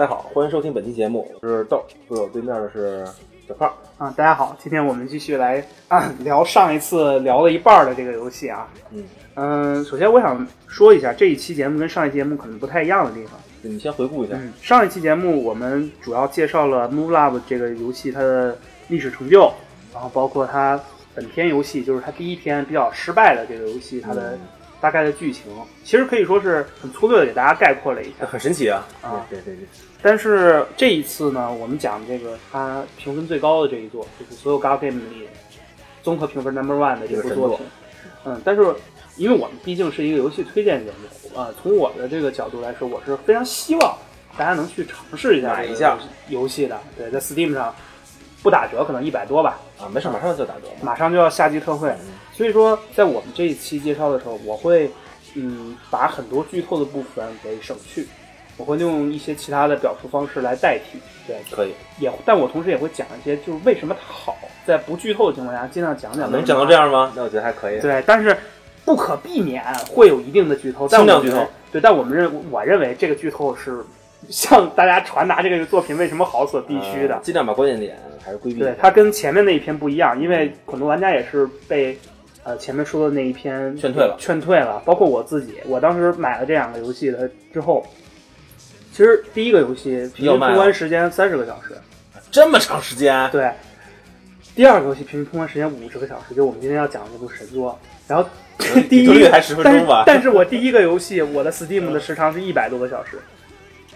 大家好，欢迎收听本期节目，我是豆，坐我对面的是小胖。啊，大家好，今天我们继续来啊聊上一次聊了一半儿的这个游戏啊。嗯嗯，首先我想说一下，这一期节目跟上一期节目可能不太一样的地方。你先回顾一下。嗯，上一期节目我们主要介绍了《Move Love》这个游戏它的历史成就，然后包括它本篇游戏，就是它第一篇比较失败的这个游戏它的嗯大概的剧情，其实可以说是很粗略的给大家概括了一下。很神奇啊！啊对对对，但是这一次呢，我们讲这个它评分最高的这一座，就是所有 God Game 里综合评分 Number One 的这部作品。嗯，但是因为我们毕竟是一个游戏推荐节目，啊、从我的这个角度来说，我是非常希望大家能去尝试一下这个买一下游戏的。对，在 Steam 上不打折，可能一百多吧，啊，没事，马上就打折。马上就要夏季特惠。嗯所以说，在我们这一期介绍的时候，我会嗯把很多剧透的部分给省去，我会用一些其他的表述方式来代替。对，可以，也，但我同时也会讲一些，就是为什么它好，在不剧透的情况下，尽量讲讲。能讲到这？样吗？那我觉得还可以。对，但是不可避免会有一定的剧透，但我们轻量剧透。对，但我们认我认为这个剧透是向大家传达这个作品为什么好所必须的。呃尽量把关键点还是规避。对，它跟前面那一篇不一样，因为很多玩家也是被呃前面说的那一篇劝退了劝退了。包括我自己，我当时买了这两个游戏的之后，其实第一个游戏平均通关时间三十个小时，这么长时间，对。第二个游戏平均通关时间五十个小时，就我们今天要讲的这部神作。然后第一比特币还10分钟吧但是但是我第一个游戏，我的 Steam 的时长是一百多个小时。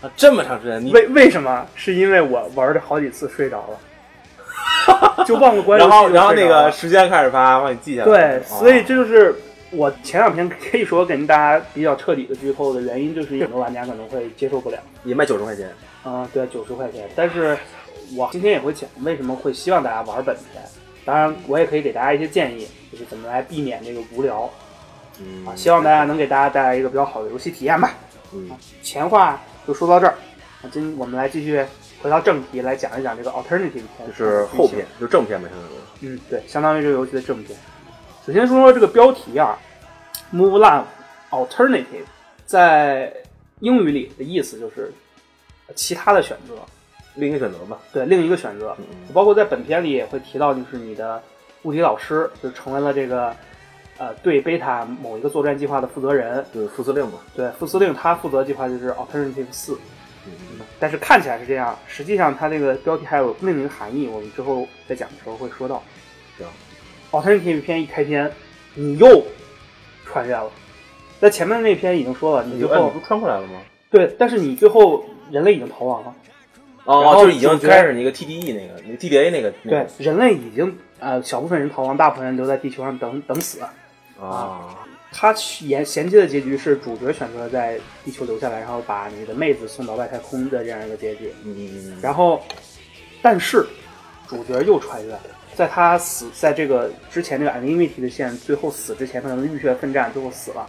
啊，这么长时间，你为为什么？是因为我玩了好几次睡着了，就忘了关然后然后那个时间开始发，帮你记下来。对，啊所以这就是我前两天可以说跟大家比较彻底的剧透的原因，就是很多玩家可能会接受不了。也卖九十块钱。啊、对，九十块钱。但是我今天也会讲为什么会希望大家玩本片。当然，我也可以给大家一些建议，就是怎么来避免这个无聊嗯啊。希望大家能给大家带来一个比较好的游戏体验吧。嗯前话就说到这儿，那今我们来继续回到正题，来讲一讲这个 alternative 片，就是后片，就正片呗，相当于。嗯，对，相当于这个游戏的正片。首先说说这个标题啊，Move Love Alternative，在英语里的意思就是其他的选择，另一个选择吧。对，另一个选择。包括在本片里也会提到，就是你的物理老师就成为了这个呃对贝塔某一个作战计划的负责人，就是副司令嘛。对副司令他负责计划就是 Alternative 四，嗯但是看起来是这样，实际上它这个标题还有另一个含义，我们之后在讲的时候会说到。行 Alternative 篇一开篇，你又穿越了，在前面那篇已经说了，你最后你就哎你不穿过来了吗？对，但是你最后人类已经逃亡了，然哦，后就是已经开始那个 TDE 那个那个 TDA 那个那对个，人类已经呃小部分人逃亡，大部分人留在地球上等等死。啊，他衔衔接的结局是主角选择在地球留下来，然后把你的妹子送到外太空的这样一个结局。嗯嗯嗯，然后，但是主角又穿越了，在他死在这个之前这个 Unlimited 的线最后死之前，他可能浴血奋战，最后死了。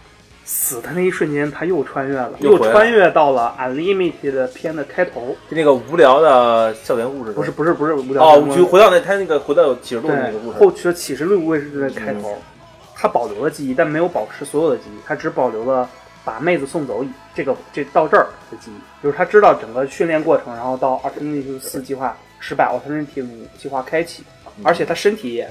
死的那一瞬间，他又穿越了，又穿越到了 Unlimited 的片的开头。就那个无聊的校园故事，不是不是不是无聊哦，就回到那他那个回到启示录对那个故事，后期的启示录故事的开头，嗯。他保留了记忆，但没有保持所有的记忆，他只保留了把妹子送走以这个这到这儿的记忆，就是他知道整个训练过程，然后到 Alternative 四计划失败，Alternative 五计划开启，嗯而且他身体也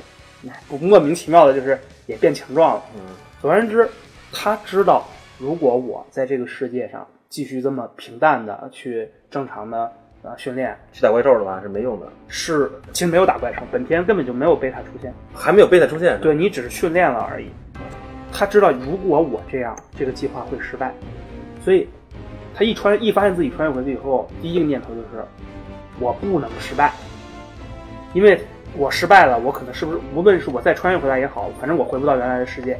不莫名其妙的就是也变强壮了。嗯总而言之，他知道如果我在这个世界上继续这么平淡的去正常的呃训练，去打怪兽的话是没用的，是其实没有打怪兽，本田根本就没有贝塔出现。还没有贝塔出现。对你只是训练了而已。他知道如果我这样，这个计划会失败，所以他一穿一发现自己穿越回去以后，第一个念头就是我不能失败，因为我失败了，我可能是不是无论是我再穿越回来也好，反正我回不到原来的世界，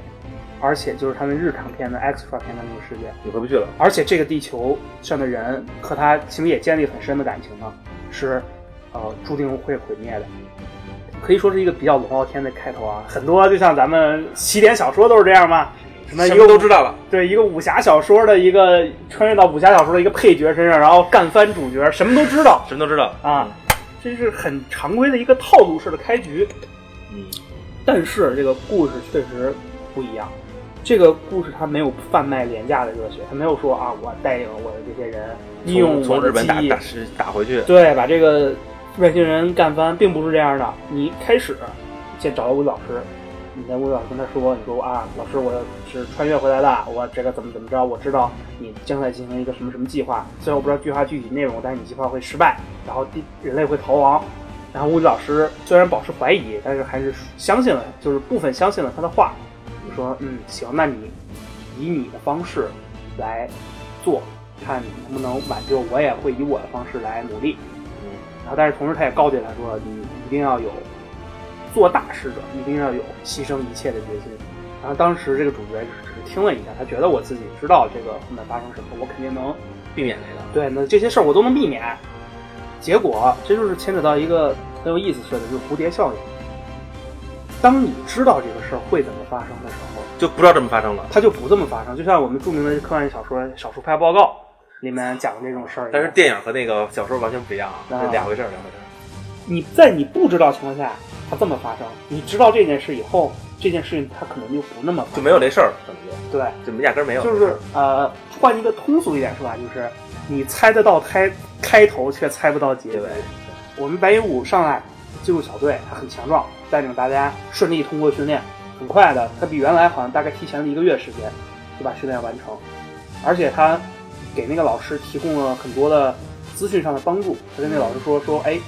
而且就是他们日常片的 extra 片的那个世界，你回不去了。而且这个地球上的人和他其实也建立很深的感情呢，是呃注定会毁灭的。可以说是一个比较龙傲天的开头啊，很多就像咱们起点小说都是这样嘛，什么一个么都知道了，对一个武侠小说的一个穿越到武侠小说的一个配角身上，然后干翻主角，什么都知道什么都知道啊，这是很常规的一个套路式的开局。嗯，但是这个故事确实不一样，这个故事它没有贩卖廉价的热血，它没有说啊，我带领我的这些人利用从日本打打打回去，对，把这个外星人干翻，并不是这样的。你开始先找到物理老师，你在物理老师跟他说，你说啊，老师，我是穿越回来的，我这个怎么怎么着，我知道你将在进行一个什么什么计划，虽然我不知道计划具体内容，但是你计划会失败，然后地人类会逃亡。然后物理老师虽然保持怀疑，但是还是相信了，就是部分相信了他的话，就说嗯行，那你以你的方式来做，看你能不能挽救，我也会以我的方式来努力。嗯然后，但是同时他也告诫他说，你一定要有做大事者，一定要有牺牲一切的决心。然后当时这个主角只是听了一下，他觉得我自己知道这个后面发生什么，我肯定能避免这个。对，那这些事儿我都能避免。结果这就是牵扯到一个很有意思的设定，就是蝴蝶效应。当你知道这个事儿会怎么发生的时候，就不知道这么发生了。它就不这么发生。就像我们著名的科幻小说《少数派报告》里面讲的这种事儿，但是电影和那个小说完全不一样啊，啊两回事儿，两回事儿。你在你不知道情况下，它这么发生；你知道这件事以后，这件事情它可能就不那么就没有这事儿，可能就对，就压根儿没有。就是呃，换一个通俗一点说法，就是你猜得到开开头，却猜不到结尾。我们白银五上来进入小队，他很强壮，带领大家顺利通过训练，很快的，他比原来好像大概提前了一个月时间就把训练完成，而且他给那个老师提供了很多的资讯上的帮助。他跟那老师说说，哎，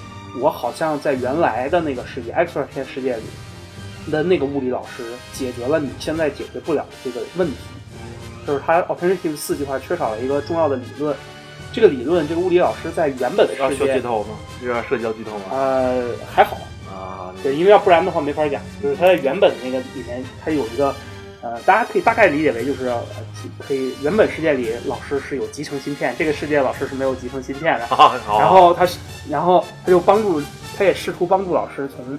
我好像在原来的那个世界 X 二天世界里的那个物理老师解决了你现在解决不了的这个问题。就是他 Alternative 四计划缺少了一个重要的理论，这个理论，这个物理老师在原本的要需要剧世界，透吗？这要涉及到剧透吗？呃，还好，啊，对，因为要不然的话没法讲。就是他在原本那个里面，他有一个，呃，大家可以大概理解为就是，呃，可以原本世界里老师是有集成芯片，这个世界老师是没有集成芯片的。然后他是，然后他就帮助，他也试图帮助老师从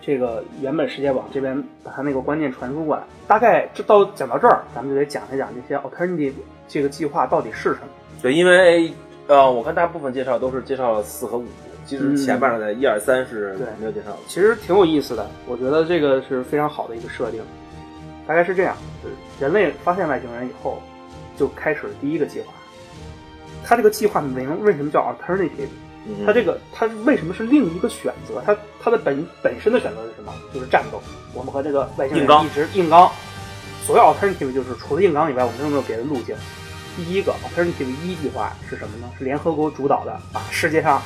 这个原本世界网这边把他那个观念传输过来。大概这到讲到这儿，咱们就得讲一讲这些 alternative 这个计划到底是什么。对，因为呃，我看大部分介绍都是介绍了四和五，其实嗯前面的一二三是对没有介绍的。其实挺有意思的，我觉得这个是非常好的一个设定。大概是这样，就是人类发现外星人以后，就开始第一个计划。它这个计划名为什么叫 alternative？嗯它这个它为什么是另一个选择？它它的本本身的选择是什么？就是战斗。我们和这个外星人一直硬刚。所谓 alternative 就是除了硬刚以外，我们有没有别的路径？第一个 alternative 一计划是什么呢？是联合国主导的，把世界上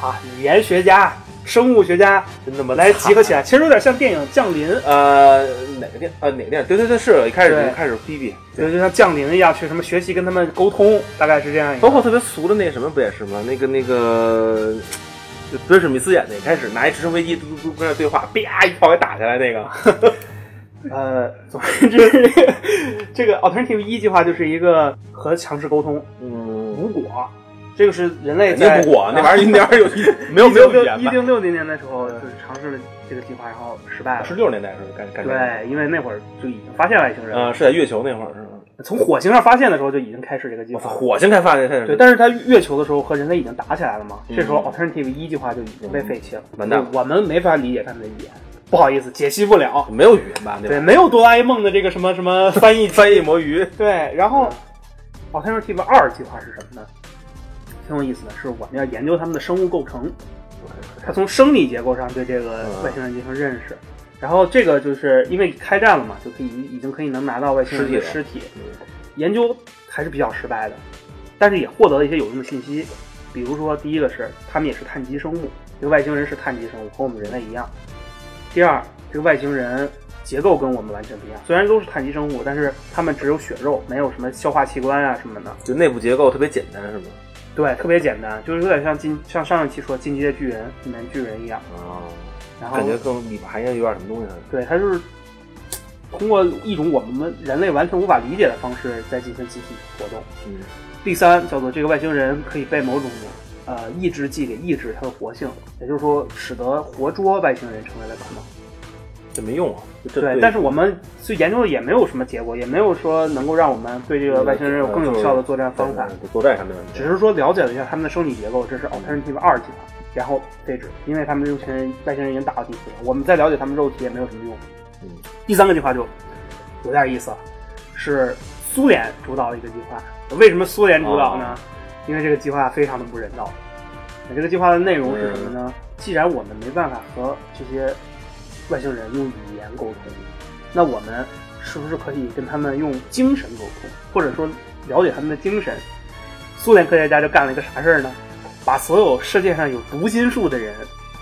啊语言学家、生物学家就那么来集合起来，其实有点像电影《降临》，呃，哪个电呃哪个电影？对对对，是一开始就开始逼逼，就就像降临一样，去什么学习跟他们沟通，大概是这样一个。包括特别俗的那个什么不也是吗？那个那个，就德史密斯演的，开始拿一直升飞机嘟嘟嘟跟那对话，啪一炮给打下来那个。呃，总而言之，这个这个 alternative 一计划就是一个和强势沟通嗯，无果，这个是人类肯在定不果，那玩意儿那玩意儿有 没有没有？一零六零年的时候就是尝试了这个计划，然后失败了。十六年代是干干这个。对，因为那会儿就已经发现外星人了，呃，是在月球那会儿是吗？从火星上发现的时候就已经开始这个计划。火星开发的，开始对，但是他月球的时候和人类已经打起来了嘛，嗯这时候 alternative 一计划就已经被废弃了，完蛋我们没法理解他们的语言，不好意思，解析不了。没有语言吧？对，吧？没有哆啦 A 梦的这个什么什么翻译 翻译魔鱼，对，然后 alternative 二计划是什么呢？挺有意思的，是我们要研究他们的生物构成，他从生理结构上对这个嗯外星人进行认识。然后这个就是因为开战了嘛，就可以已经可以能拿到外星人的尸体，研究还是比较失败的，但是也获得了一些有用的信息。比如说，第一个是他们也是碳基生物，这个外星人是碳基生物，和我们人类一样。第二，这个外星人结构跟我们完全不一样，虽然都是碳基生物，但是他们只有血肉，没有什么消化器官啊什么的。就内部结构特别简单是吗？对，特别简单，就是有点像进像上一期说《进击的巨人》里面巨人一样。啊，然后感觉更里面还应该有点什么东西呢。对，它就是通过一种我们人类完全无法理解的方式在进行集体活动。嗯，第三，叫做这个外星人可以被某种呃抑制剂给抑制它的活性，也就是说，使得活捉外星人成为了可能。这没用啊。这对，但是我们最研究的也没有什么结果，也没有说能够让我们对这个外星人有更有效的作战方法，对作战上面问题只是说了解了一下他们的生理结构，这是 alternative 二计划，然后废止，因为他们这群人外星人已经打到第四了，我们再了解他们肉体也没有什么用。嗯第三个计划就有点意思了，是苏联主导的一个计划。为什么苏联主导呢？因为这个计划非常的不人道。那这个计划的内容是什么呢？既然我们没办法和这些外星人用语言沟通，那我们是不是可以跟他们用精神沟通，或者说了解他们的精神？苏联科学家就干了一个啥事儿呢？把所有世界上有读心术的人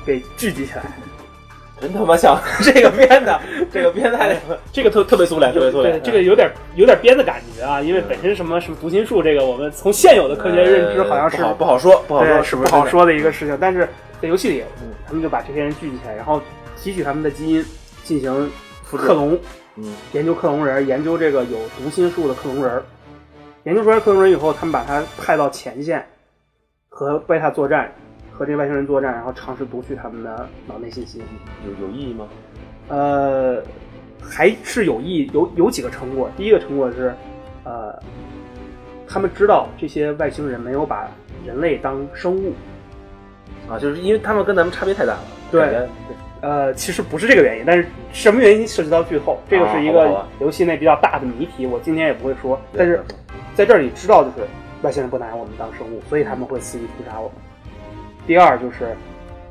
给聚集起来。真他妈像 这个编的，这个编太这个特特别苏联，特别苏联。对，这个有点有点编的感觉啊，因为本身什么什么读心术，这个我们从现有的科学认知好像是不好不好说，不好说，是不好说的一个事情。但是在游戏里，他们就把这些人聚集起来，然后提取他们的基因进行克隆，嗯，研究克隆人，研究这个有读心术的克隆人。研究出来克隆人以后，他们把他派到前线和贝塔作战。和这些外星人作战，然后尝试读取他们的脑内信息，有有意义吗？呃，还是有意，有有几个成果。第一个成果是，呃，他们知道这些外星人没有把人类当生物，啊，就是因为他们跟咱们差别太大了。对，呃，其实不是这个原因，但是什么原因涉及到剧透，这个是一个游戏内比较大的谜题，我今天也不会说。但是在这你知道就是外星人不拿我们当生物，所以他们会肆意屠杀我们。第二就是，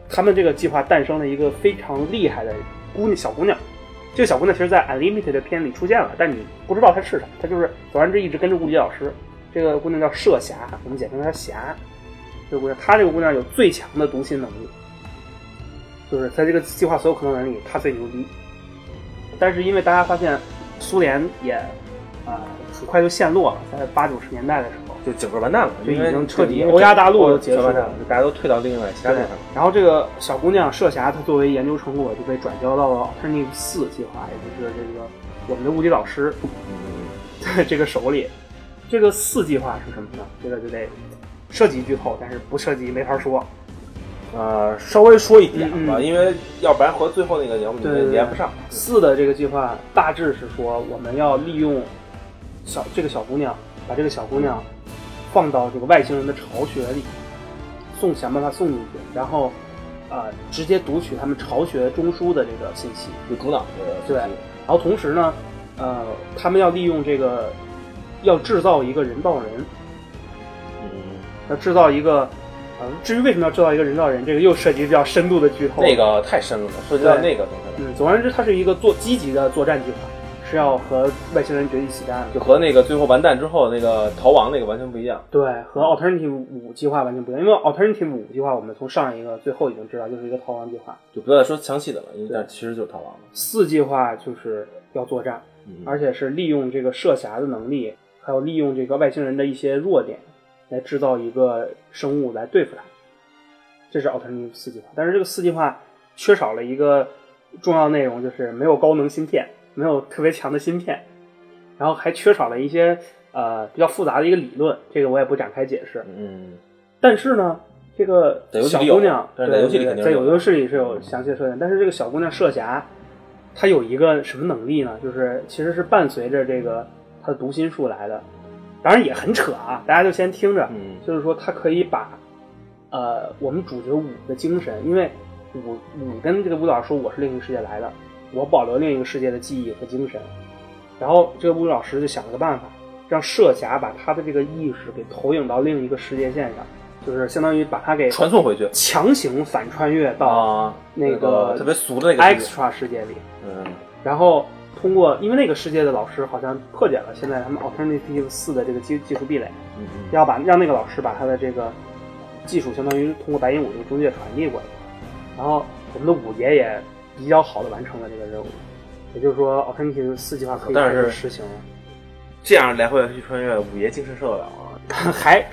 他们这个计划诞生了一个非常厉害的姑娘小姑娘。这个小姑娘其实，在《Unlimited》的片里出现了，但你不知道她是啥。她就是总而言之一直跟着物理老师。这个姑娘叫射霞，我们简称她霞。这个姑娘，她这个姑娘有最强的读心能力，就是在这个计划所有可能人里，他最牛逼。但是因为大家发现，苏联也啊很快就陷落了，在八九十年代的时候。就整个完蛋了，就已经彻底欧亚大陆都结束了，大家都退到另外其他地方。然后这个小姑娘射霞，她作为研究成果就被转交到了 Alternative 四计划，也就是这个我们的物理老师在这个手里。这个四计划是什么呢？这个就得涉及剧透，但是不涉及没法说。呃，稍微说一点吧，因为要不然和最后那个节目连不上。四的这个计划大致是说，我们要利用小这个小姑娘，把这个小姑娘。放到这个外星人的巢穴里，送想办法送进去，然后，呃，直接读取他们巢穴中枢的这个信息，就主脑的对。然后同时呢，呃，他们要利用这个，要制造一个人造人，嗯，要制造一个，呃，至于为什么要制造一个人造人，这个又涉及比较深度的剧透。那个太深了，涉及到那个东西了。嗯，总而言之，它是一个做积极的作战计划。是要和外星人决一死战，就和那个最后完蛋之后那个逃亡那个完全不一样。对，和 Alternative 五计划完全不一样，因为 Alternative 五计划我们从上一个最后已经知道就是一个逃亡计划，就不要再说详细的了，因为其实就是逃亡了。四计划就是要作战，而且是利用这个射侠的能力，还有利用这个外星人的一些弱点，来制造一个生物来对付他。这是 Alternative 四计划，但是这个四计划缺少了一个重要内容，就是没有高能芯片。没有特别强的芯片，然后还缺少了一些呃比较复杂的一个理论，这个我也不展开解释。嗯，但是呢，这个小姑娘在游戏里在游戏里是有详细的设定，但是这个小姑娘射侠，她有一个什么能力呢？就是其实是伴随着这个她的读心术来的，当然也很扯啊，大家就先听着。嗯，就是说他可以把呃我们主角五的精神，因为五五跟这个舞蹈说我是另一个世界来的。我保留另一个世界的记忆和精神，然后这个物理老师就想了个办法，让设侠把他的这个意识给投影到另一个世界线上，就是相当于把他给传送回去，强行反穿越到那个特别俗的那个 extra 世界里。嗯，然后通过，因为那个世界的老师好像破解了现在他们 alternative 四的这个技技术壁垒，要把让那个老师把他的这个技术相当于通过白银五这个中介传递过来，然后我们的五爷也。比较好的完成了这个任务，也就是说，Alternative 四计划可以开始实行了。这样来回去穿越，五爷精神受得了吗？还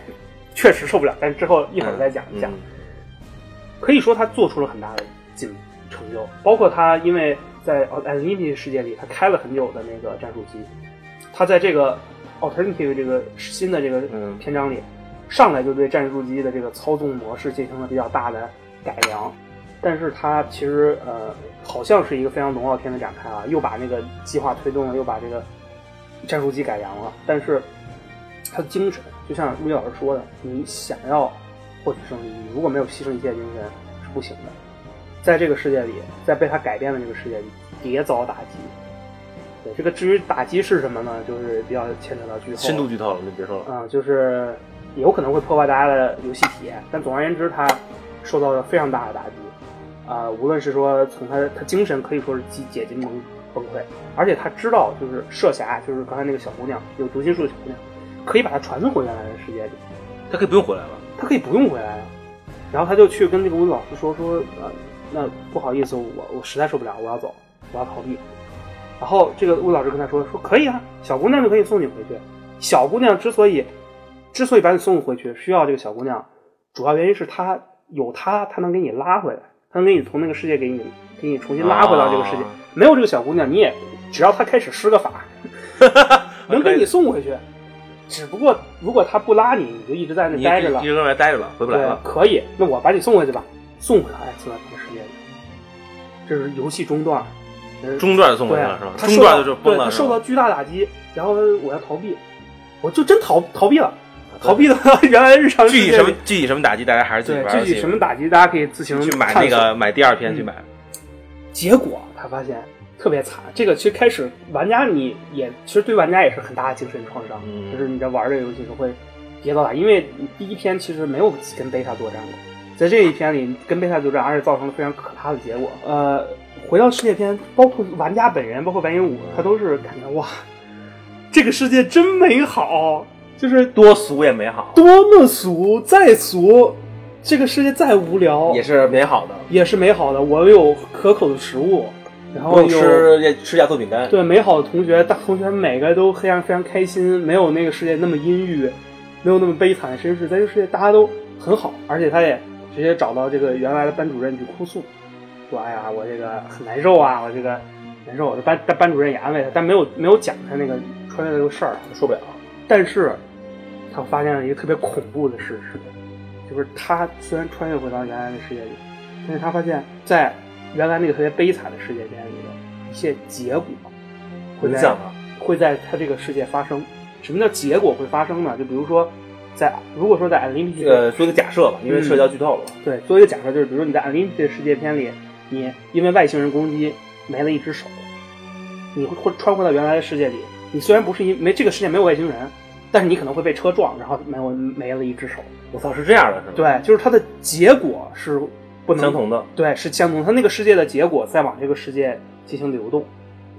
确实受不了，但是之后一会儿再讲一讲。可以说他做出了很大的进成就，包括他因为在 Alternative 世界里，他开了很久的那个战术机，他在这个 Alternative 这个新的这个篇章里，上来就对战术机的这个操纵模式进行了比较大的改良。但是他其实呃，好像是一个非常龙傲天的展开啊，又把那个计划推动了，又把这个战术机改良了。但是他的精神，就像陆毅老师说的，你想要获取胜利，你如果没有牺牲一切精神是不行的。在这个世界里，在被他改变的这个世界里，也遭打击。对，这个至于打击是什么呢？就是比较牵扯到剧透，深度剧透了，你别说了。啊、就是有可能会破坏大家的游戏体验，但总而言之，他受到了非常大的打击。啊、无论是说从他他精神可以说是几解禁崩崩溃，而且他知道就是射侠，就是刚才那个小姑娘有读心术的小姑娘，可以把她传送回原来的世界里，他可以不用回来了。他可以不用回来了。然后他就去跟那个物理老师说说，呃，那不好意思，我我实在受不了，我要走，我要逃避。然后这个物理老师跟他说说可以啊，小姑娘就可以送你回去。小姑娘之所以之所以把你送回去，需要这个小姑娘，主要原因是她有她，她能给你拉回来，她能给你从那个世界给你给你重新拉回到这个世界。啊没有这个小姑娘，你也只要她开始施个法，能给你送回去。只不过如果她不拉你，你就一直在那待着了一。直在那待着了，回不来了，。可以，那我把你送回去吧，送回来爱次元这是游戏中段，呃中段送回了是吧？中段就是崩对了，他受到巨大打击，然后我要逃避，我就真逃逃避了，逃避到 原来日常具体什么具体什么打击，大家还是自己玩具体什么打击，大家可以自行去买那个买第二篇去嗯买。结果他发现特别惨，这个其实开始玩家你也其实对玩家也是很大的精神创伤，嗯。就是你在玩这个游戏时候会跌到打，因为你第一篇其实没有跟贝塔作战过，在这一篇里跟贝塔作战，而且造成了非常可怕的结果。呃，回到世界篇，包括玩家本人，包括白银五，他都是感觉哇，这个世界真美好，就是多俗也美好，多么俗，再俗，这个世界再无聊也是美好的。也是美好的。我有可口的食物，然后有吃吃压缩饼干，对美好的同学，大同学每个都非常非常开心，没有那个世界那么阴郁，没有那么悲惨，甚至是在这个世界大家都很好，而且他也直接找到这个原来的班主任去哭诉，说哎呀我这个很难受啊，我这个难受。这班班班主任也安慰他，但没有没有讲他那个穿越的这个事儿，受不了。但是他发现了一个特别恐怖的事实，就是他虽然穿越回到原来的世界里，但是他发现，在原来那个特别悲惨的世界边里的一些结果，会在会在他这个世界发生。什么叫结果会发生呢？就比如说，在如果说在 Unlimited 呃，做一个假设吧，因为涉及到剧透了。对，做一个假设，就是比如说你在 Unlimited 世界片里，你因为外星人攻击没了一只手，你会会穿回到原来的世界里。你虽然不是因没这个世界没有外星人，但是你可能会被车撞，然后没有没了一只手。我操，是这样的，是吗？对，就是它的结果是不能相同的。对，是相同。它那个世界的结果再往这个世界进行流动。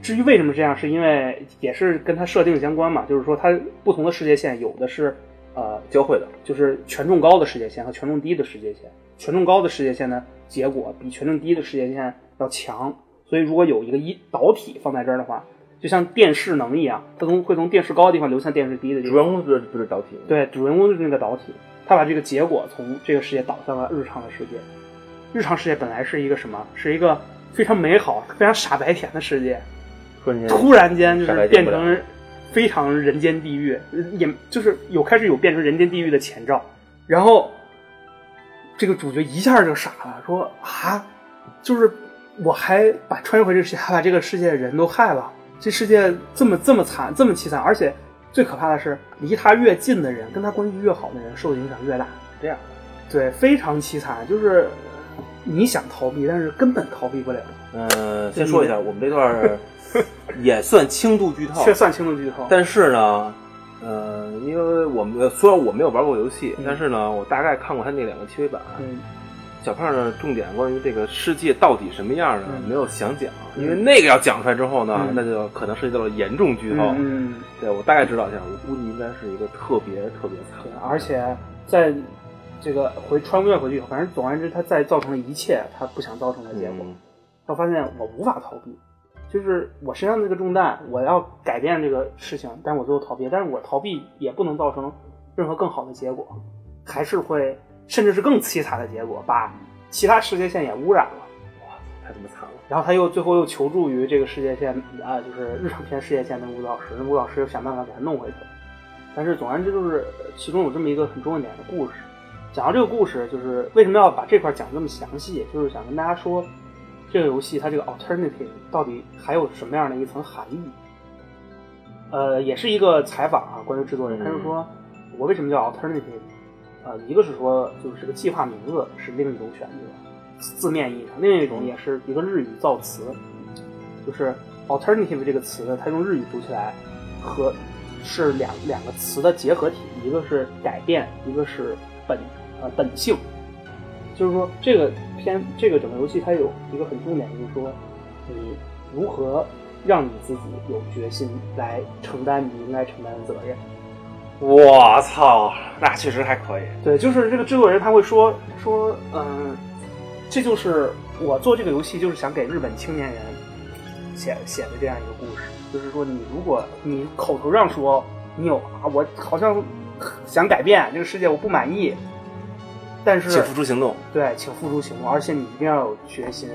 至于为什么这样，是因为也是跟它设定相关嘛，就是说它不同的世界线有的是呃交汇的，就是权重高的世界线和权重低的世界线。权重高的世界线呢结果比权重低的世界线要强，所以如果有一个一导体放在这儿的话，就像电势能一样，它从会从电势高的地方流向电势低的地方。主人公就是就是导体。对，主人公就是那个导体，他把这个结果从这个世界导向了日常的世界。日常世界本来是一个什么？是一个非常美好、非常傻白甜的世界，突然间，就是变成非常人间地狱，也就是有开始有变成人间地狱的前兆。然后这个主角一下就傻了，说啊，就是我还把穿越回这个世界，还把这个世界的人都害了，这世界这么这么惨，这么凄惨，而且最可怕的是，离他越近的人，跟他关系越好的人，受的影响越大。这样。对，非常凄惨，就是你想逃避，但是根本逃避不了，呃，先说一下，我们这段儿也算轻度剧透，确算轻度剧透。但是呢，呃，因为我们虽然我没有玩过游戏，嗯。但是呢，我大概看过他那两个 TV 版。嗯，小胖呢，重点关于这个世界到底什么样呢，嗯。没有详讲，因为那个要讲出来之后呢，嗯。那就可能涉及到了严重剧透。嗯，对我大概知道一下，我估计应该是一个特别特别惨对，，而且在这个回穿越回去以后，反正总而言之，他再造成了一切他不想造成的结果。嗯。他发现我无法逃避，就是我身上这个重担，我要改变这个事情，但是我最后逃避，但是我逃避也不能造成任何更好的结果，还是会甚至是更凄惨的结果，把其他世界线也污染了。哇太他妈惨了。然后他又最后又求助于这个世界线啊、就是日常篇世界线的吴老师，那吴老师又想办法给他弄回去。但是总而言之，就是其中有这么一个很重要点的故事。讲到这个故事，就是为什么要把这块讲这么详细，就是想跟大家说，这个游戏它这个 alternative 到底还有什么样的一层含义。呃，也是一个采访啊，关于制作人，他就说，我为什么叫 alternative？呃，一个是说就是这个计划名字是另一种选择，字面意义上；另一种也是一个日语造词，就是 alternative 这个词呢，它用日语读起来和是两两个词的结合体，一个是改变，一个是本呃本性。就是说，这个片这个整个游戏它有一个很重点，就是说你如何让你自己有决心来承担你应该承担的责任。我操，那确实还可以。对，就是这个制作人他会说说，嗯、这就是我做这个游戏就是想给日本青年人写写的这样一个故事，就是说你如果你口头上说你有啊，我好像想改变这个世界，我不满意，但是请付出行动。对，请付出行动，而且你一定要有决心。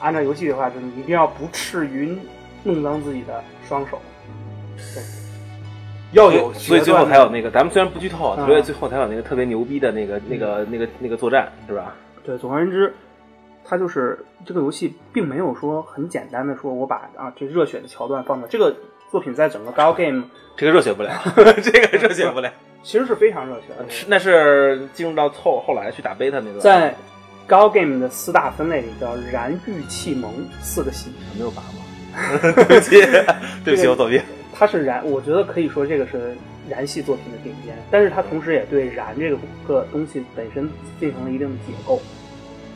按照游戏的话，就是你一定要不至于弄脏自己的双手，对，要有所以最后才有那个，咱们虽然不剧透，嗯所以最后才有那个特别牛逼的那个、那个、那个、那个作战，是吧？对，总而言之，它就是这个游戏并没有说很简单的说我把啊这热血的桥段放到这个作品在整个 Gal Game 这个热血不了，这个热血不了。其实是非常热血的，是那是进入到后后来去打 beta 那段，在 Gal Game 的四大分类里叫燃欲气萌四个系，没有把握？对不起，对不起，我作弊。它是燃，我觉得可以说这个是燃系作品的顶尖，但是它同时也对燃这个个东西本身进行了一定的解构，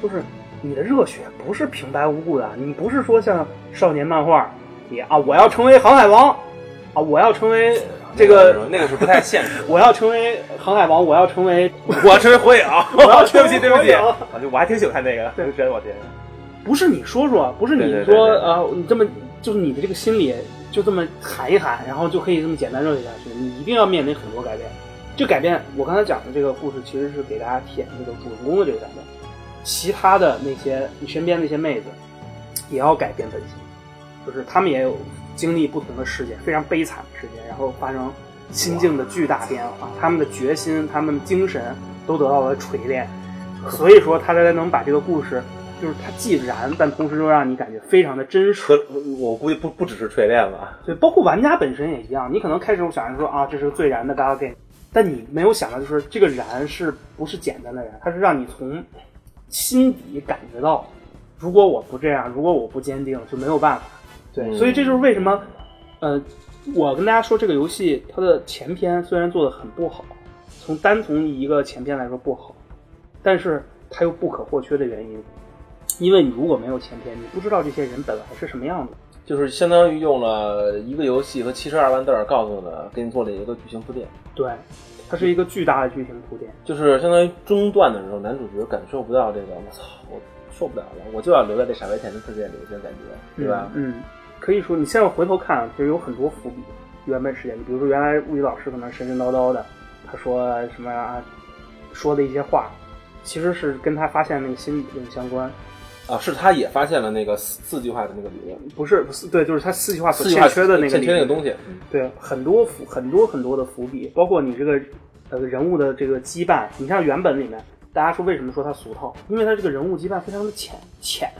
就是你的热血不是平白无故的，你不是说像少年漫画里啊，我要成为航海王啊，我要成为这个，那个是不太现实。我要成为航海王，我要成为我要成为火影，我要 对不起，对不起，啊，就我还挺喜欢看那个，对真我天，不是你说说，不是你说对对呃，你这么就是你的这个心理就这么喊一喊，然后就可以这么简单热血下去。你一定要面临很多改变。这改变，我刚才讲的这个故事其实是给大家体验这个主人公的这个改变，其他的那些你身边那些妹子也要改变本性，就是他们也有经历不同的事件，非常悲惨的事件，然后发生心境的巨大变化，他们的决心、他们的精神都得到了锤炼。所以说，他才能把这个故事，就是它既燃，但同时又让你感觉非常的真实。和我估计不不只是锤炼吧，对，包括玩家本身也一样。你可能开始想着说啊，这是个最燃的 Gal Game，但你没有想到，就是这个燃是不是简单的燃？它是让你从心底感觉到，如果我不这样，如果我不坚定，就没有办法。对，嗯所以这就是为什么，呃，我跟大家说，这个游戏它的前篇虽然做的很不好，从单从一个前篇来说不好，但是它又不可或缺的原因，因为你如果没有前篇，你不知道这些人本来是什么样的。就是相当于用了一个游戏和七十二万字儿告诉了，给你做了一个剧情铺垫，对，它是一个巨大的剧情铺垫。就是相当于中段的时候，男主角感受不到这个，我操，我受不了了，我就要留在这傻白甜的世界里，这种感觉，对吧？嗯，嗯可以说你现在回头看，其实有很多伏笔。原本时间，比如说原来物理老师可能神神叨叨的，他说什么啊，说的一些话，其实是跟他发现那个新理论相关。啊，是他也发现了那个四四句话的那个理论，不是不是，对，就是他四句话所欠缺的那个欠缺那个东西，对，很多伏很多很多的伏笔，包括你这个呃人物的这个羁绊。你像原本里面，大家说为什么说他俗套？因为他这个人物羁绊非常的浅浅。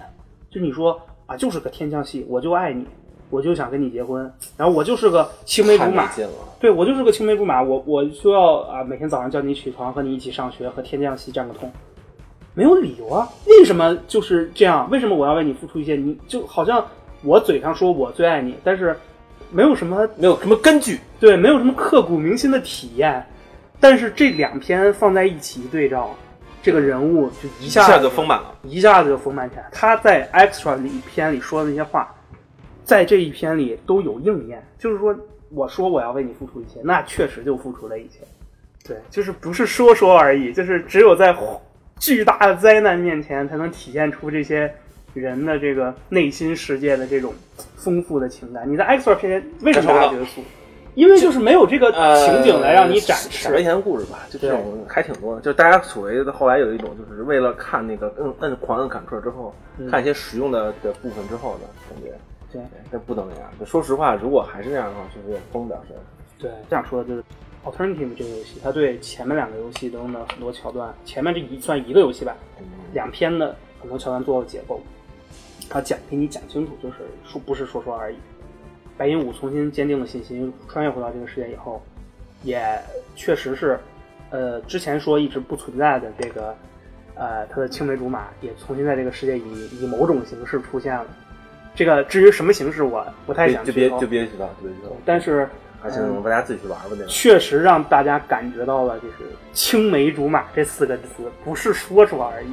就你说啊，就是个天降戏，我就爱你，我就想跟你结婚，然后我就是个青梅竹马，对我就是个青梅竹马，我我就要啊每天早上叫你起床，和你一起上学，和天降戏占个通。没有理由啊，为什么就是这样？为什么我要为你付出一些？你就好像我嘴上说我最爱你，但是没有什么没有什么根据，对，没有什么刻骨铭心的体验，但是这两篇放在一起一对照，这个人物就一下子就丰满了。一下子就丰满起来。他在 extra 里篇里说的那些话，在这一篇里都有应验。就是说，我说我要为你付出一切，那确实就付出了一切。对，就是不是说说而已，就是只有在巨大的灾难面前，才能体现出这些人的这个内心世界的这种丰富的情感。你在 extra 篇为什么大家觉得俗？因为就是没有这个情景来让你展示。傻白甜的故事吧，就这种还挺多的。就是大家所谓的后来有一种，就是为了看那个摁摁狂摁 Ctrl 之后，嗯看一些实用的的部分之后的感觉。对这不能那样。说实话，如果还是那样的话，确实有点疯表示。对，这样说就是 Alternative 这个游戏，它对前面两个游戏中的很多桥段，前面这一算一个游戏吧，嗯两篇的很多桥段做了解构，它讲给你讲清楚，就是说不是说说而已。白银武重新坚定了信心，穿越回到这个世界以后，也确实是，呃，之前说一直不存在的这个，呃，他的青梅竹马也重新在这个世界以以某种形式出现了。这个至于什么形式，我不太想就别就别提到，就别提到，但是还是让大家自己去玩吧。那个确实让大家感觉到了，就是“青梅竹马”这四个字不是说说而已，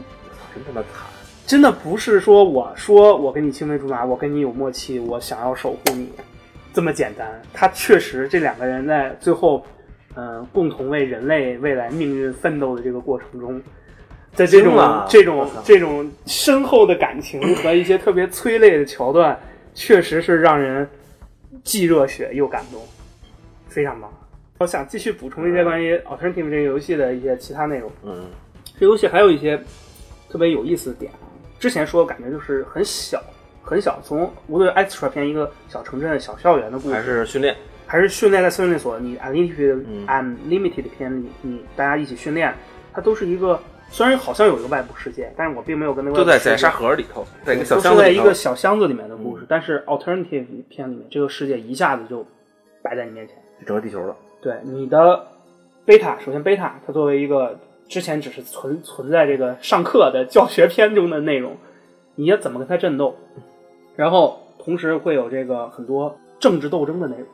真他妈惨。真的不是说我说我跟你青梅竹马，我跟你有默契，我想要守护你这么简单。他确实这两个人在最后，嗯、共同为人类未来命运奋斗的这个过程中，在这种这种这种深厚的感情和一些特别催泪的桥段，确实是让人既热血又感动，非常棒。我想继续补充一些关于 Alternative 这个游戏的一些其他内容。嗯，这游戏还有一些特别有意思的点啊。之前说感觉就是很小很小，从无论 extra 片一个小城镇、小校园的故事，还是训练，还是训练在训练所，你 unlimited、嗯 unlimited 片里，你大家一起训练，它都是一个虽然好像有一个外部世界，但是我并没有跟那个就在在沙盒里头，在一个小都是在一箱子里头嗯个小箱子里面的故事，但是 alternative 片里面这个世界一下子就摆在你面前。整个地球了。对你的贝塔，首先贝塔它作为一个之前只是存存在这个上课的教学片中的内容，你要怎么跟它战斗？然后同时会有这个很多政治斗争的内容。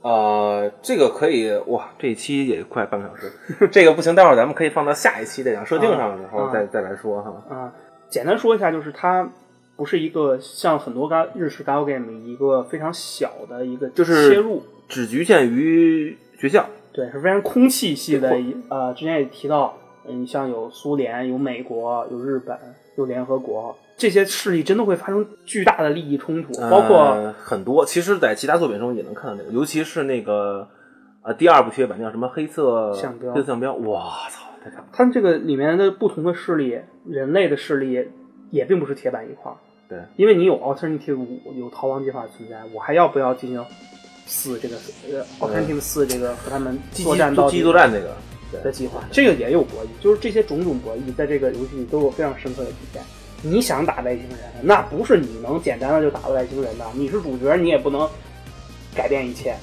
呃，这个可以哇，这一期也快半个小时，这个不行，待会儿咱们可以放到下一期再讲设定上的时候啊再再来说哈。啊、简单说一下，就是它不是一个像很多 ga 日式 gal game 一个非常小的一个就是切入，只局限于学校，对，是非常空气系的一。呃，之前也提到，嗯，像有苏联、有美国、有日本、有联合国，这些势力真的会发生巨大的利益冲突，包括、呃很多，其实，在其他作品中也能看到这个，尤其是那个呃第二部血版叫什么黑色象标黑色象标，哇操。他们这个里面的不同的势力，人类的势力也并不是铁板一块儿。对，因为你有 Alternative 五，有逃亡计划的存在，我还要不要进行四这个呃 Alternative 四这个和他们积作战到底积极作战这个，的计划，这个也有博弈，就是这些种种博弈在这个游戏里都有非常深刻的体现。你想打外星人，那不是你能简单的就打外星人的，你是主角，你也不能改变一切。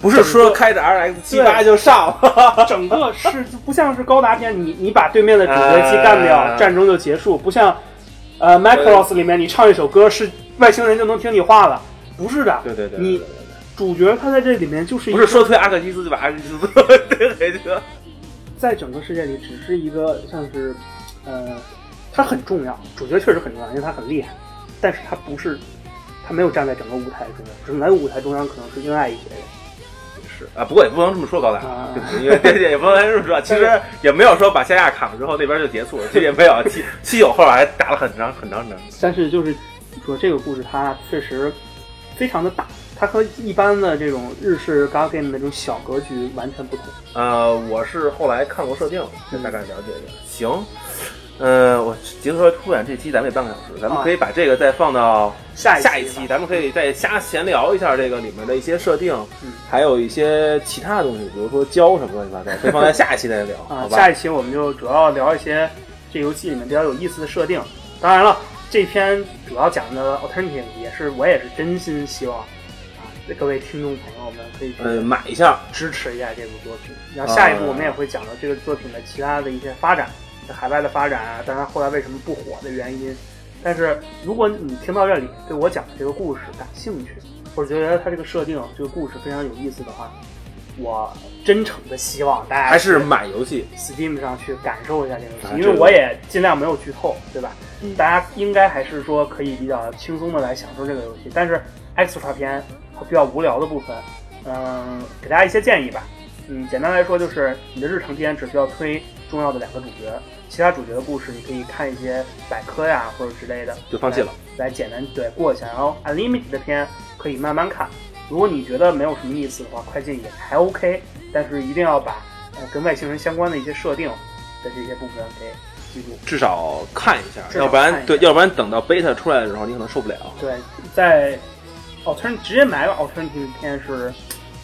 不是说开着 RX 七八就上，整个是不像是高达片，你你把对面的主角机干掉，呃战争就结束，不像呃 Macross 里面你唱一首歌是外星人就能听你话了，不是的。对对对，你主角他在这里面就是一个不是说推阿克基斯就把阿克基斯推回去了。在整个世界里只是一个像是，呃，他很重要，主角确实很重要，因为他很厉害，但是他不是，他没有站在整个舞台中央，整个舞台中央可能是另外一些人。是啊，不过也不能这么说高达，啊也不能这么说。其实也没有说把夏亚砍了之后那边就结束了，这也没有。七七九后来还打了很长很长时间。但是就是说这个故事它确实非常的大，它和一般的这种日式 gal game 的那种小格局完全不同。呃，我是后来看过设定，才大概了解一下。行，呃，我结合突然这期咱们也半个小时，咱们可以把这个再放到下一期下一期，咱们可以再瞎闲聊一下这个里面的一些设定，嗯还有一些其他的东西，比如说胶什么乱七八糟，可以放在下一期再聊，啊好，吧？下一期我们就主要聊一些这游戏里面比较有意思的设定。当然了，这篇主要讲的 alternative 也是我也是真心希望啊，各位听众朋友们可以去呃，买一下，支持一下这部作品。然后下一步我们也会讲到这个作品的其他的一些发展，在海外的发展啊，当然后来为什么不火的原因。但是如果你听到这里对我讲的这个故事感兴趣，或者觉得它这个设定、这个故事非常有意思的话，我真诚的希望大家还是去买游戏。Steam 上去感受一下这个游戏，因为我也尽量没有剧透，对吧？嗯大家应该还是说可以比较轻松的来享受这个游戏，但是 extra 篇和比较无聊的部分，嗯，给大家一些建议吧。嗯，简单来说就是你的日常篇只需要推重要的两个主角，其他主角的故事你可以看一些百科呀或者之类的，就放弃了来，来简单对过一下。然后 unlimited 的片可以慢慢看，如果你觉得没有什么意思的话，快进也还 OK，但是一定要把呃跟外星人相关的一些设定的这些部分给记住。至少看一下，要不然对，要不然等到 beta 出来的时候，你可能受不了。对，在 altern 直接买个 alternative 片是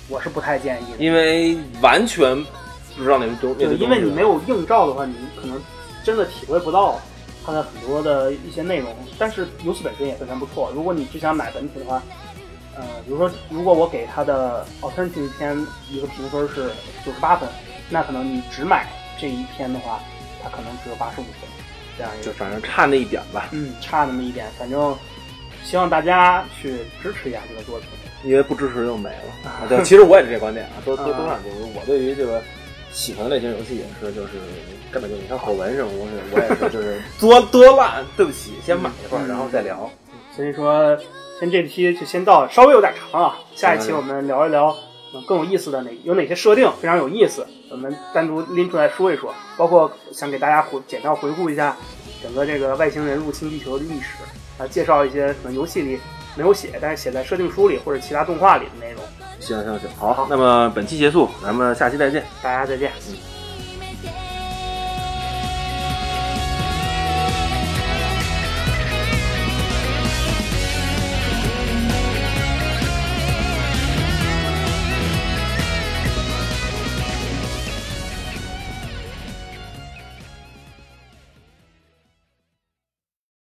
我是不太建议的，因为完全不知道那个东，那对，个因为你没有有映照的话，你可能真的体会不到它的很多的一些内容。但是游戏本身也非常不错。如果你只想买本体的话，呃，比如说如果我给它的 alternative 篇一个评分是九十八分，那可能你只买这一篇的话，它可能只有八十五分，这样一个就反正差那一点吧。嗯，差那么一点，反正希望大家去支持一下这个作品。因为不支持就没了。啊 对，其实我也是这观点啊，都都都上就是我对于这个喜欢的类型游戏也是，就是根本就你看火纹这种东西，我也是就是 多多烂，对不起，先买一会儿，然后再聊。所以说，先这期就先到，稍微有点长啊。下一期我们聊一聊嗯更有意思的哪有哪些设定非常有意思，我们单独拎出来说一说。包括想给大家回简要回顾一下整个这个外星人入侵地球的历史啊，介绍一些可能游戏里没有写，但是写在设定书里或者其他动画里的内容。行行行，好，那么本期结束，咱们下期再见。大家再见。嗯。